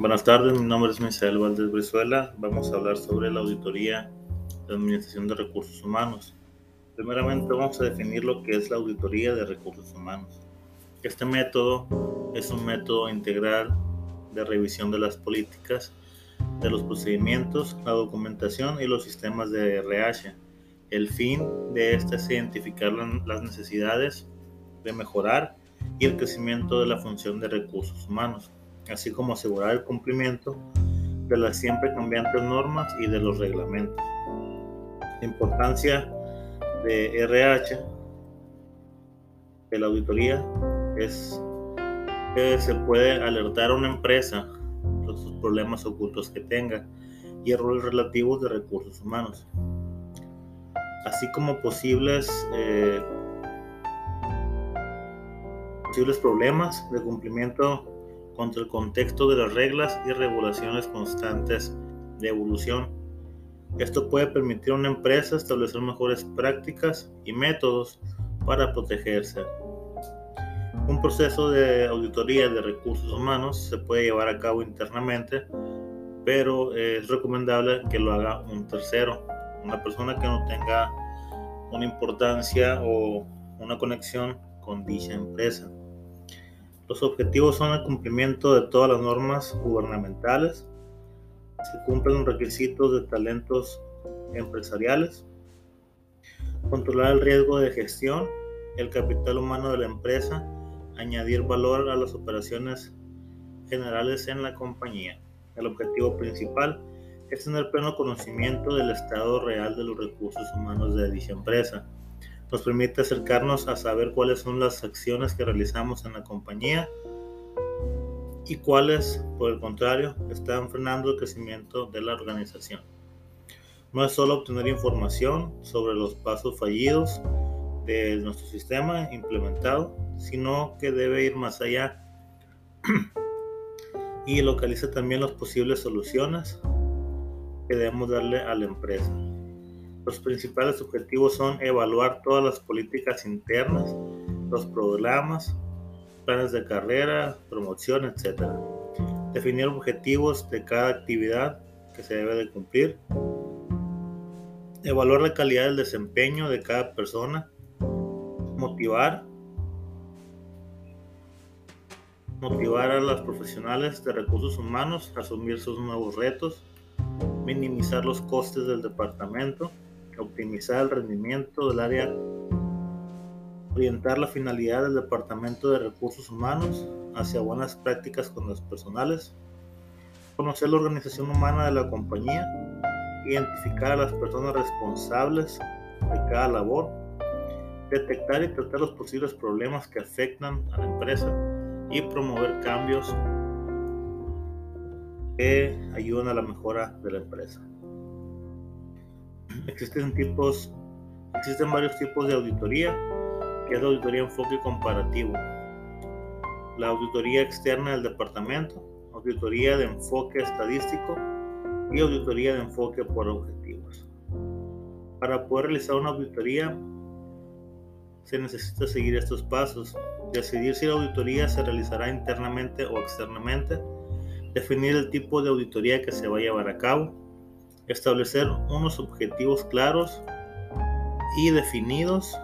Buenas tardes, mi nombre es Misael Valdés Brizuela. Vamos a hablar sobre la auditoría de administración de recursos humanos. Primeramente vamos a definir lo que es la auditoría de recursos humanos. Este método es un método integral de revisión de las políticas, de los procedimientos, la documentación y los sistemas de RH. El fin de este es identificar las necesidades de mejorar y el crecimiento de la función de recursos humanos, así como asegurar el cumplimiento de las siempre cambiantes normas y de los reglamentos. La importancia de RH, de la auditoría, es que se puede alertar a una empresa de sus problemas ocultos que tenga y errores relativos de recursos humanos, así como posibles eh, posibles problemas de cumplimiento contra el contexto de las reglas y regulaciones constantes de evolución. Esto puede permitir a una empresa establecer mejores prácticas y métodos para protegerse. Un proceso de auditoría de recursos humanos se puede llevar a cabo internamente, pero es recomendable que lo haga un tercero, una persona que no tenga una importancia o una conexión con dicha empresa. Los objetivos son el cumplimiento de todas las normas gubernamentales, se cumplen los requisitos de talentos empresariales, controlar el riesgo de gestión, el capital humano de la empresa, añadir valor a las operaciones generales en la compañía. El objetivo principal es tener pleno conocimiento del estado real de los recursos humanos de dicha empresa nos permite acercarnos a saber cuáles son las acciones que realizamos en la compañía y cuáles, por el contrario, están frenando el crecimiento de la organización. No es solo obtener información sobre los pasos fallidos de nuestro sistema implementado, sino que debe ir más allá y localiza también las posibles soluciones que debemos darle a la empresa. Los principales objetivos son evaluar todas las políticas internas, los programas, planes de carrera, promoción, etc. Definir objetivos de cada actividad que se debe de cumplir. Evaluar la calidad del desempeño de cada persona. Motivar. Motivar a los profesionales de recursos humanos a asumir sus nuevos retos. Minimizar los costes del departamento optimizar el rendimiento del área, orientar la finalidad del Departamento de Recursos Humanos hacia buenas prácticas con los personales, conocer la organización humana de la compañía, identificar a las personas responsables de cada labor, detectar y tratar los posibles problemas que afectan a la empresa y promover cambios que ayuden a la mejora de la empresa. Existen tipos, existen varios tipos de auditoría, que es la auditoría enfoque comparativo, la auditoría externa del departamento, auditoría de enfoque estadístico y auditoría de enfoque por objetivos. Para poder realizar una auditoría se necesita seguir estos pasos, decidir si la auditoría se realizará internamente o externamente, definir el tipo de auditoría que se va a llevar a cabo, establecer unos objetivos claros y definidos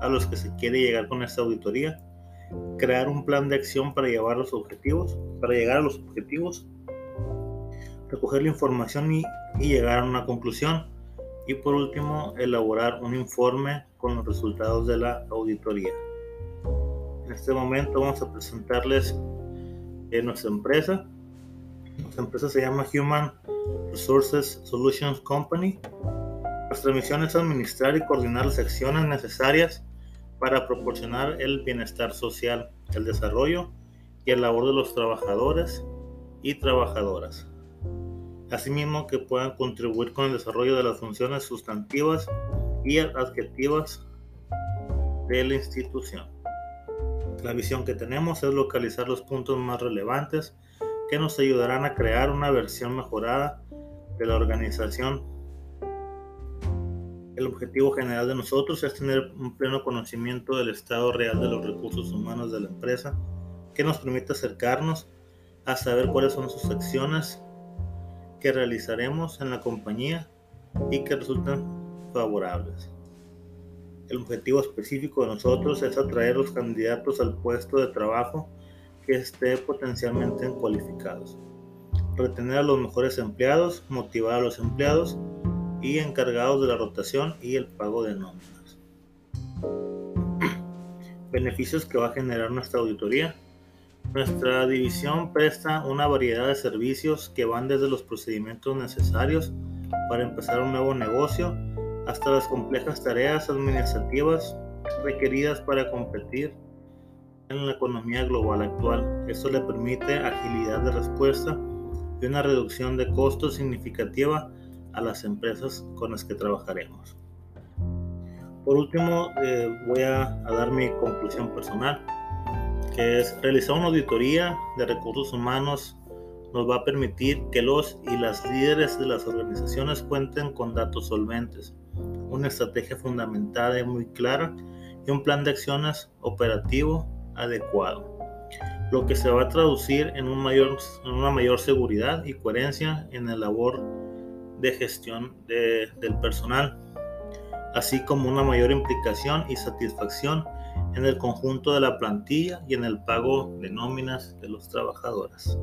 a los que se quiere llegar con esta auditoría, crear un plan de acción para llevar los objetivos, para llegar a los objetivos, recoger la información y, llegar a una conclusión y por último elaborar un informe con los resultados de la auditoría. En este momento vamos a presentarles en nuestra empresa. Nuestra empresa se llama Human Resources Solutions Company. Nuestra misión es administrar y coordinar las acciones necesarias para proporcionar el bienestar social, el desarrollo y el labor de los trabajadores y trabajadoras. Asimismo, que puedan contribuir con el desarrollo de las funciones sustantivas y adjetivas de la institución. La visión que tenemos es localizar los puntos más relevantes que nos ayudarán a crear una versión mejorada de la organización. El objetivo general de nosotros es tener un pleno conocimiento del estado real de los recursos humanos de la empresa que nos permite acercarnos a saber cuáles son sus acciones que realizaremos en la compañía y que resultan favorables. El objetivo específico de nosotros es atraer los candidatos al puesto de trabajo que esté potencialmente cualificados, retener a los mejores empleados, motivar a los empleados y encargados de la rotación y el pago de nóminas. Beneficios que va a generar nuestra auditoría. Nuestra división presta una variedad de servicios que van desde los procedimientos necesarios para empezar un nuevo negocio hasta las complejas tareas administrativas requeridas para competir en la economía global actual. Esto le permite agilidad de respuesta y una reducción de costos significativa a las empresas con las que trabajaremos. Por último, eh, voy a, a dar mi conclusión personal, que es realizar una auditoría de recursos humanos nos va a permitir que los y las líderes de las organizaciones cuenten con datos solventes, una estrategia fundamentada y muy clara y un plan de acciones operativo adecuado, lo que se va a traducir en, una mayor seguridad y coherencia en la labor de gestión del personal, así como una mayor implicación y satisfacción en el conjunto de la plantilla y en el pago de nóminas de los trabajadores.